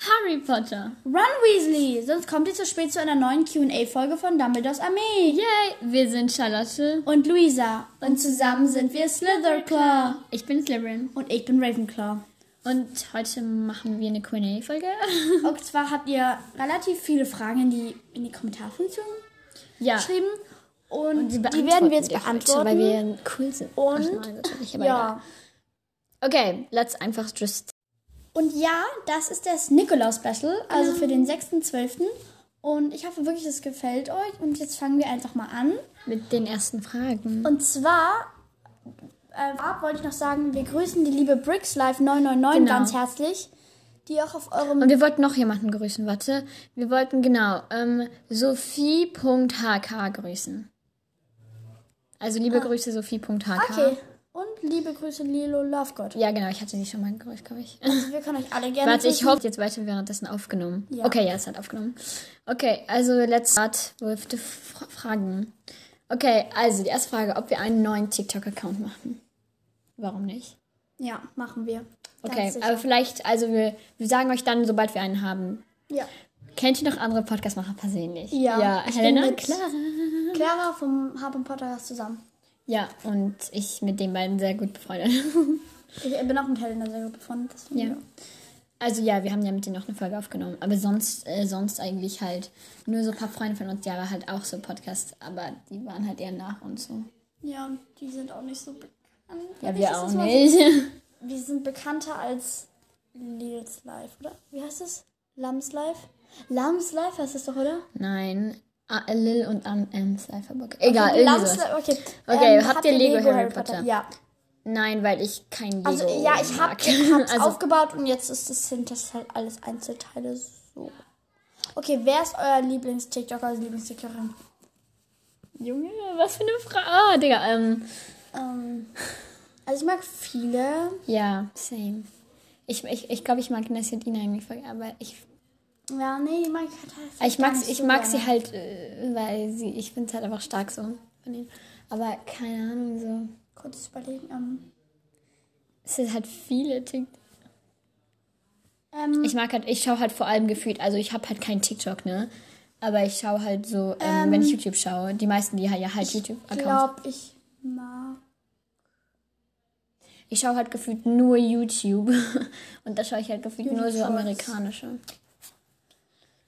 Harry Potter. Ron Weasley, sonst kommt ihr zu spät zu einer neuen Q&A-Folge von Dumbledores Armee. Yay! Wir sind Charlotte. Und Luisa. Und zusammen sind wir Slytherclaw. Ich bin Slytherin. Und ich bin Ravenclaw. Und heute machen wir eine Q&A-Folge. Und zwar habt ihr relativ viele Fragen in die, in die Kommentarfunktion ja. geschrieben. Und, die, die werden wir jetzt heute, beantworten. weil wir cool sind. Und, Ach nein, natürlich, aber ja. egal. Okay, let's einfach just... Und ja, das ist das Nikolaus-Special, also für den 6.12. Und ich hoffe wirklich, es gefällt euch. Und jetzt fangen wir einfach mal an. Mit den ersten Fragen. Und zwar äh, vorab wollte ich noch sagen, wir grüßen die liebe Bricks Life 999 Genau. ganz herzlich, die auch auf eurem Und wir wollten noch jemanden grüßen, warte. Wir wollten, genau, ähm, Sophie.hk grüßen. Also liebe Grüße, Sophie.hk. Ah. Okay. Liebe Grüße Lilo Lovegod. Ja, genau, ich hatte sie schon mal gegrüßt, glaube ich. Also wir können euch alle gerne Warte, ich hoffe, jetzt weiter währenddessen aufgenommen. Ja. Okay, ja, es hat aufgenommen. Okay, also let's start with the Fra Fragen. Okay, also die erste Frage, ob wir einen neuen TikTok-Account machen. Warum nicht? Ja, machen wir. Ganz Okay, sicher. aber vielleicht, also wir, wir sagen euch dann, sobald wir einen haben. Ja. Kennt ihr noch andere Podcast-Macher persönlich? Ja, Ja, Helena? Klar. Clara vom Harper Podcast zusammen. Ja, und ich mit den beiden sehr gut befreundet. Ich bin auch mit Helena sehr gut befreundet. deswegen Ja. Also ja, wir haben ja mit denen noch eine Folge aufgenommen. Aber sonst, äh, sonst eigentlich halt nur so ein paar Freunde von uns, die aber halt auch so Podcasts, aber die waren halt eher nach und so. Ja, und die sind auch nicht so bekannt. Ja, Wenn wir auch nicht. so- Wir sind bekannter als Lils Life, oder? Wie heißt es? Lams Life? Lams Life heißt es doch, oder? Nein. Ah, Lil und Am Ems Alphabet. Egal, irgendwie Lams sowas. Life, okay. Okay, Ähm, habt ihr Lego Harry Potter? Ja. Nein, weil ich kein Lego Also, ja, ich hab, mag. ich hab's also, aufgebaut und jetzt ist es, sind das halt alles Einzelteile so. Okay, wer ist euer Lieblings-TikToker, also Lieblings-TikTokerin? Junge, was für eine Frage. Ah, Digga, ähm. Ähm, also ich mag viele. Ja, same. Ich glaube, ich, ich, glaub, ich mag Nessie und Ina eigentlich voll, aber ich Ja, nee, die mag ich halt Aber Ich mag, ich so mag gerne. sie halt, äh, weil sie, ich finde es halt einfach stark so von ihnen. Aber keine Ahnung, so. Kurz überlegen. Ähm, Es sind halt viele TikTok. ähm, Ich mag halt, ich schaue halt vor allem gefühlt, also ich habe halt kein TikTok, ne? Aber ich schaue halt so, ähm, wenn ich YouTube schaue, die meisten, die ja halt ich YouTube-Accounts. glaube, ich mag. Ich schaue halt gefühlt nur YouTube. Und da schaue ich halt gefühlt YouTube nur so amerikanische.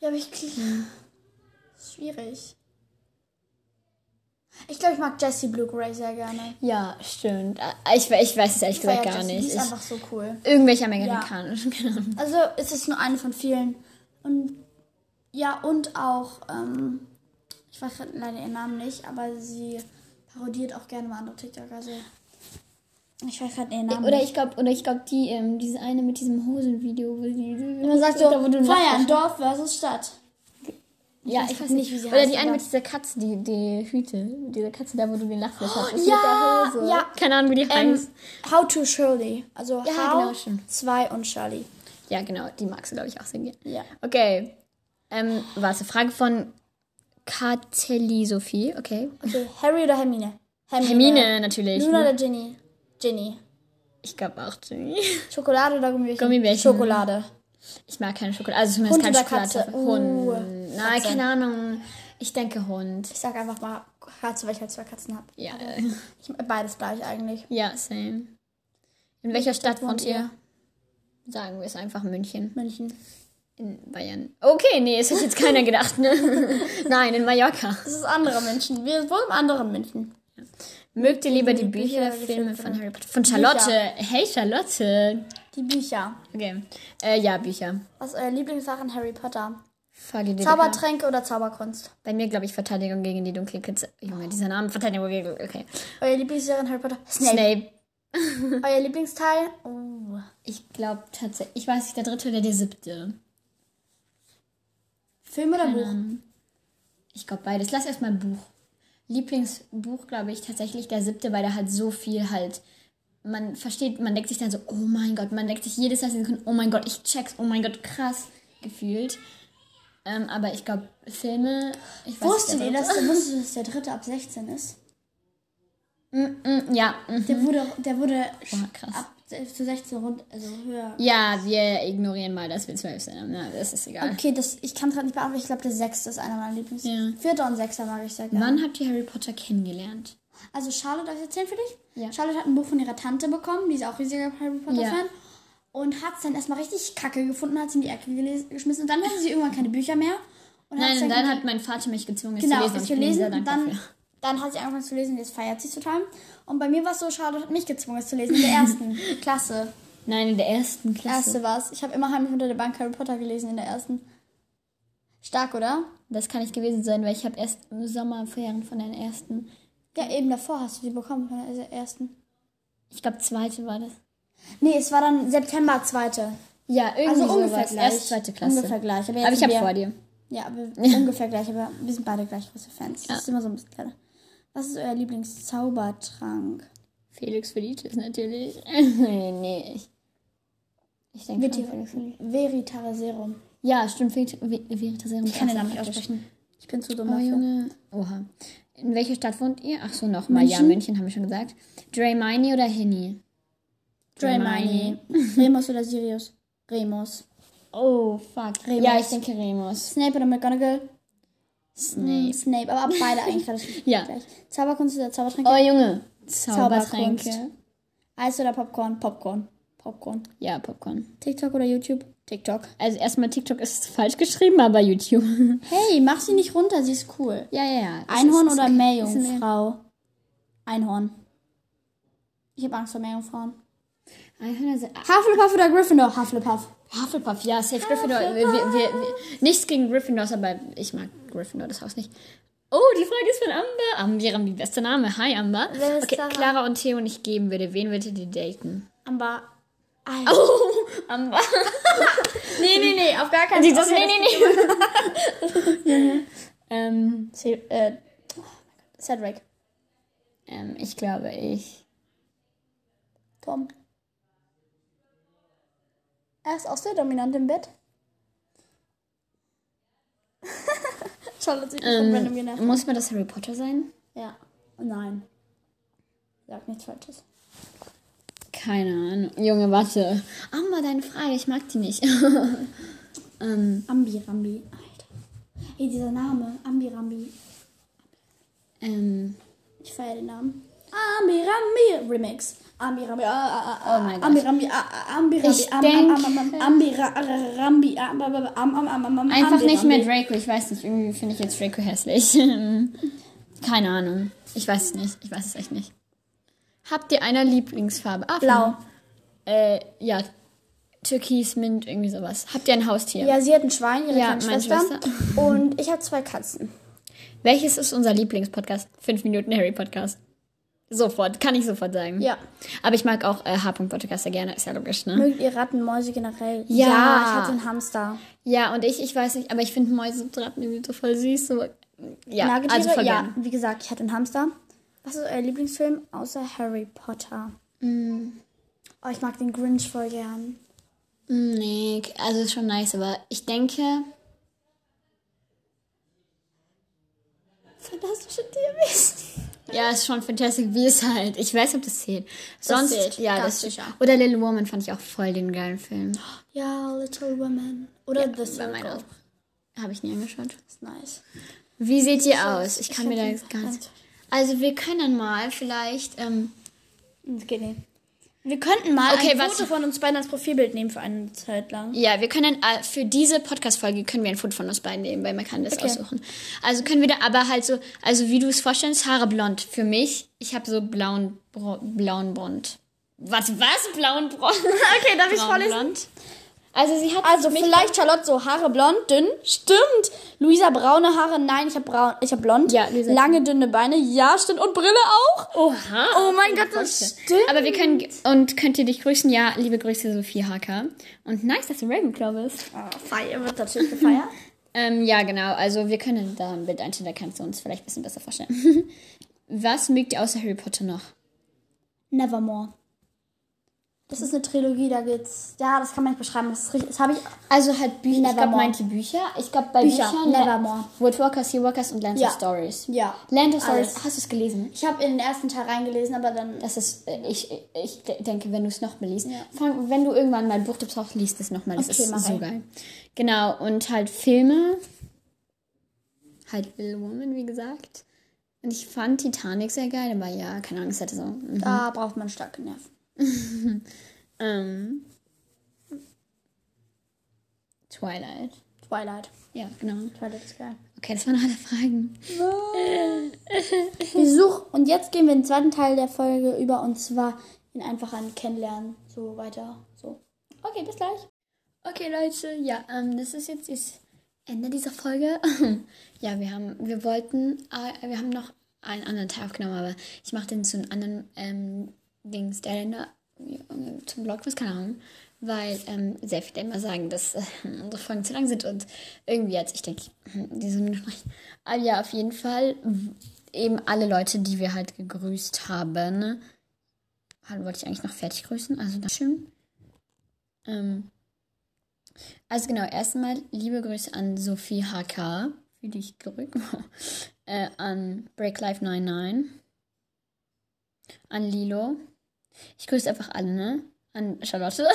Ja, aber ich. Hm. Schwierig. Ich glaube, ich mag Jessie Blue Gray sehr gerne. Ja, stimmt. Äh, Ich, ich weiß es ehrlich Ich gesagt gar Jessie, nicht. Die ist Ich, einfach so cool. irgendwelche amerikanischen, Ahnung. Also es ist nur eine von vielen. Und ja, und auch, ähm, ich weiß leider ihren Namen nicht, aber sie parodiert auch gerne mal andere TikToker. Also, ich weiß gerade ihren Namen Oder ich glaube, oder ich glaube, die, ähm, diese eine mit diesem Hosenvideo, wo sie. Man sagt so, da, wo du feiern, lachst. Dorf versus Stadt. Ja, weiß ich weiß nicht, wie sie Oder heißt, die eine mit dieser Katze, die, die Hüte. Diese Katze da, wo du den Lachfleisch hast. ist ja, mit der Hose. ja. Keine Ahnung, wie die Ähm, heißt. How to Shirley. Also Ja, How, genau, stimmt. 2 und Shirley. Ja, genau, die magst du, glaube ich, auch sehr gerne. Ja. Okay. Ähm, warte, Frage von Katelli Sophie. Okay. Okay, Harry oder Hermine? Hermine, natürlich. Luna oder Ginny? Ginny. Ich glaube auch Ginny. Schokolade oder Gummibärchen? Gummibärchen. Schokolade. Ich mag keine Schokolade. Also zumindest Hund keine oder Schokolade. Katze? Hund. Uh, Nein, keine Ahnung. Ich denke Hund. Ich sag einfach mal Katze, weil ich halt zwei Katzen habe. Ja. Ich, beides gleich eigentlich. Ja, same. In welcher Stadt wohnt ihr? Sagen wir es einfach München. München. In Bayern. Okay, nee, es hat jetzt keiner gedacht, ne? Nein, in Mallorca. Das ist andere München. Wir wohnen im anderen München. Mögt ihr lieber die Die Bücher Filme von Harry Potter? Von Charlotte. Bücher. Hey, Charlotte. Die Bücher. Okay. Äh, ja, Bücher. Was ist euer Lieblingsfach in Harry Potter? Die Zaubertränke oder Zauberkunst? Bei mir, glaube ich, Verteidigung gegen die dunkle Kitze. Junge, dieser Name. Verteidigung gegen. Okay. Euer Lieblingsserie in Harry Potter? Snape. Snape. Euer Lieblingsteil? Oh. Ich glaube tatsächlich. Ich weiß nicht, der dritte oder der siebte. Film oder Buch? Ich glaube beides. Lass erstmal Buch. Lieblingsbuch, glaube ich, tatsächlich der siebte, weil da halt so viel halt. Man versteht, man denkt sich dann so, oh mein Gott, man denkt sich jedes Mal, oh mein Gott, ich check's, oh mein Gott, krass gefühlt. Ähm, aber ich glaube, Filme. Ich Wusstet ihr, der dass, wusstet ihr, dass der dritte ab 16 ist? Mm, ja, mm, Der wurde, der wurde Boah, krass. ab zu 16 rund, also höher. Ja, wir ignorieren mal, dass wir zwölf sind. Na, das ist egal. Okay, das, ich kann es gerade nicht beantworten. Ich glaube, der sechste ist einer meiner Lieblings. Ja. Vierter und sechster mag ich sehr gerne. Wann habt ihr Harry Potter kennengelernt? Also Charlotte, darf ich erzählen für dich? Ja. Charlotte hat ein Buch von ihrer Tante bekommen, die ist auch riesiger Harry Potter Ja. Fan. Und hat es dann erstmal richtig kacke gefunden, hat sie in die Ecke geschmissen. Und dann hatte sie irgendwann keine Bücher mehr. Und Nein, dann gedacht- hat mein Vater mich gezwungen, es Genau, zu lesen. ihm sehr gelesen und dann, dafür. Dann hat sie angefangen zu lesen, jetzt feiert sie total. Und bei mir war es so, Charlotte hat mich gezwungen, es zu lesen, in der ersten Klasse. Nein, in der ersten Klasse. Erste war es. Ich habe immer heimlich unter der Bank Harry Potter gelesen in der ersten. Stark, oder? Das kann nicht gewesen sein, weil ich habe erst im Sommerferien von den ersten. Ja, eben davor hast du die bekommen von der ersten. Ich glaube, zweite war das. Nee, es war dann September zweite. Ja, irgendwie Also ungefähr gleich. Erst zweite Klasse. Ungefähr gleich. Aber, Aber ich habe vor dir. Ja, aber ungefähr gleich, aber wir sind beide gleich große Fans. Ja. Das ist immer so ein bisschen kleiner. Was ist euer Lieblingszaubertrank? Felix Felicis natürlich. nee, nee, ich. Ich denke Veti- Felix Felicis. Veritaserum. Ja, stimmt. Veri- Ve- Veritaserum. Ich kann den Namen nicht aussprechen. Ich bin zu dumm Oh, dafür. Junge. Oha. In welcher Stadt wohnt ihr? Ach so, nochmal. Ja, München? München haben wir schon gesagt. Draymini oder Hinny? Draymini. Remus oder Sirius? Remus. Oh, fuck. Remus. Ja, ich denke Remus. Snape oder McGonagall? Snape. Snape, aber beide eigentlich relativ Ja. gleich. Zauberkunst oder Zaubertränke? Oh, Junge. Zauberkunst. Zaubertränke. Eis oder Popcorn? Popcorn. Popcorn. Ja, Popcorn. TikTok oder YouTube? TikTok. Also erstmal TikTok ist falsch geschrieben, aber YouTube. Hey, mach sie nicht runter, sie ist cool. ja, ja, ja. Einhorn ist- oder ist- Meerjungfrau? Einhorn. Ich habe Angst vor Meerjungfrauen. Sind. Hufflepuff oder Gryffindor? Hufflepuff. Hufflepuff, ja, Safe Gryffindor. Wir, wir, wir, nichts gegen Gryffindors, aber ich mag Gryffindor, das Haus nicht. Oh, die Frage ist von Amber. Amber, Amber, bester Name. Hi, Amber. Okay? Clara und Theo nicht geben würde. Wen würdet ihr daten? Aber. Alter. Oh, Amber. Nee, nee, nee, auf gar keinen Die das, nee, nee, nee. ähm. Äh. Cedric. ähm, ich glaube, ich. Tom. Er ist auch sehr dominant im Bett. Charlotte sieht mich von random Ähm, genervt. muss mir das Harry Potter sein? Ja. Nein. Sag nichts Falsches. Keine Ahnung. Junge, warte. Amber, deine Frage, ich mag die nicht. ähm, Ambi Rambi. Alter. Ey, dieser Name. Ambi Rambi. ähm, Ich feiere den Namen. Ambi Rambi Remix. Ambi Rambi. Ah, ah, ah, Oh mein Gott. Ambi Rambi. ah, ah, Ambi Rambi. Ich am, denk- am, am, am, Ambi Ra- Ra- Rambi. am, am, am, am, am, am, am, Einfach nicht mehr. Draco. Ich weiß nicht. Irgendwie finde ich jetzt Draco hässlich. Keine Ahnung. Ich weiß es nicht. Ich weiß es echt nicht. Habt ihr eine Lieblingsfarbe? Ah, Blau. Äh, ja. Türkis, Mint, irgendwie sowas. Habt ihr ein Haustier? Ja, sie hat ein Schwein, ihre Ja, kleine meine Schwester. Schwester. Und ich habe zwei Katzen. Welches ist unser Lieblingspodcast? Fünf Minuten Harry Podcast. Sofort, kann ich sofort sagen. Ja. Aber ich mag auch äh, H. Podcast sehr gerne, ist ja logisch, ne? Mögt ihr Ratten, Mäuse generell? Ja. ich hatte einen Hamster. Ja, und ich, ich weiß nicht, aber ich finde Mäuse und Ratten irgendwie so voll süß. So, ja, Nagetiere? also voll ja. gern. Wie gesagt, ich hatte einen Hamster. Was ist euer Lieblingsfilm außer Harry Potter? Mm. Oh, ich mag den Grinch voll gern. Mm, Nee, also ist schon nice, aber ich denke. Fantastische Tierwesen. Ja, ist schon Fantastic Beasts halt. Ich weiß, ob das zählt. Sonst, zählt, ja, das sicher. Oder Little Woman fand ich auch voll den geilen Film. Ja, Little Women. Oder The Bei meiner Circle. habe ich nie angeschaut. Ist nice. Wie seht ihr aus? Ich kann mir da gar nicht. ganz- Also wir können mal vielleicht. Ähm, Das nicht. Wir könnten mal Okay, ein was- Foto von uns beiden als Profilbild nehmen für eine Zeit lang. ja, wir können äh, für diese Podcast-Folge können wir ein Foto von uns beiden nehmen, weil man kann das Okay. aussuchen. Also können wir da aber halt so, also wie du es vorstellst, Haare blond. Für mich, ich habe so blauen, bro, blauen Blond. Was, was? Blauen Blond? Okay, darf ich vorlesen? blond. Also sie hat Also vielleicht Charlotte so Haare blond, dünn. Stimmt. Luisa braune Haare. Nein, ich habe braun, ich habe blond. Ja, Luisa- Lange dünne Beine. Ja, stimmt und Brille auch. Oha. Oh mein Gott, das stimmt. Aber wir können, und könnt ihr dich grüßen? Ja, liebe Grüße, Sophie Haka. Und nice, dass du Ravenclaw bist. Oh, Feier wird natürlich gefeiert. Ähm, ja, genau. Also wir können da ein Bild einstellen, da kannst du uns vielleicht ein bisschen besser vorstellen. Was mögt ihr außer Harry Potter noch? Nevermore. Das ist eine Trilogie, da geht's. Ja, das kann man nicht beschreiben. Das, ist richtig- das habe ich. Also halt Bücher. Ich glaube, Nevermore. meint die Bücher. Ich glaube, bei Bücher, Büchern. Nevermore. Woodwalkers, Seawalkers und Land Ja. of Stories. Ja. Land of Stories, Alles. hast du es gelesen? Ich habe in den ersten Teil reingelesen, aber dann. Das ist, äh, ich, ich de- denke, wenn du es nochmal liest, fang, wenn du irgendwann mal Buchtipps brauchst, liest es nochmal. Das Okay, ist so geil. Genau, und halt Filme. Halt Little Woman, wie gesagt. Und ich fand Titanic sehr geil, aber ja, keine Ahnung, es hatte so. mhm. Da braucht man starke Nerven. Ähm, Twilight. Twilight. Ja, genau. Twilight ist geil. Okay, das waren alle Fragen. Wir suchen. Und jetzt gehen wir in den zweiten Teil der Folge über und zwar in einfach ein Kennenlernen. So weiter. So. Okay, bis gleich. Okay, Leute, ja, ähm, das ist jetzt das Ende dieser Folge. ja, wir haben, wir wollten, äh, wir haben noch einen anderen Teil aufgenommen, aber ich mache den zu einem anderen ähm, Dings, der äh, zum Blog, was keine Ahnung, weil ähm, sehr viele immer sagen, dass äh, unsere Folgen zu lang sind und irgendwie jetzt, ich denke, diese Minuten reichen. Aber ja, auf jeden Fall eben alle Leute, die wir halt gegrüßt haben. Hallo, wollte ich eigentlich noch fertig grüßen, also das schön. Ähm, also genau, erstmal liebe Grüße an Sophie HK. Für dich gerückt. äh, an Break Life 99. An Lilo. Ich grüße einfach alle, ne? An Charlotte.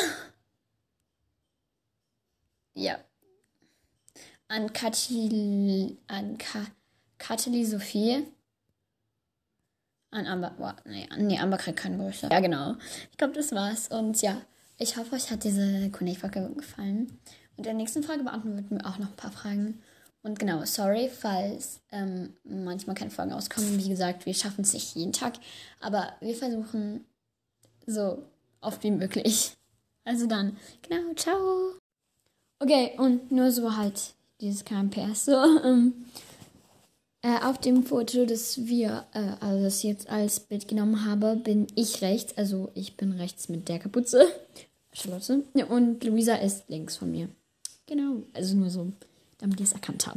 ja. An Katili, an Ka, Kateli Sophie. An Amber, boah, nee, nee, Amber kriegt keine Grüße. Ja, genau. Ich glaube, das war's. Und ja, ich hoffe, euch hat diese Q&A-Folge gefallen. Und in der nächsten Folge beantworten wir auch noch ein paar Fragen. Und genau, sorry, falls ähm, manchmal keine Folgen auskommen. Wie gesagt, wir schaffen es nicht jeden Tag. Aber wir versuchen so oft wie möglich. Also dann, genau, ciao. Okay, und nur so halt dieses KMPS. So, ähm, äh, auf dem Foto, das wir, äh, also das jetzt als Bild genommen habe, bin ich rechts. Also ich bin rechts mit der Kapuze. Charlotte. Und Luisa ist links von mir. Genau. Also nur so, damit ihr es erkannt habt.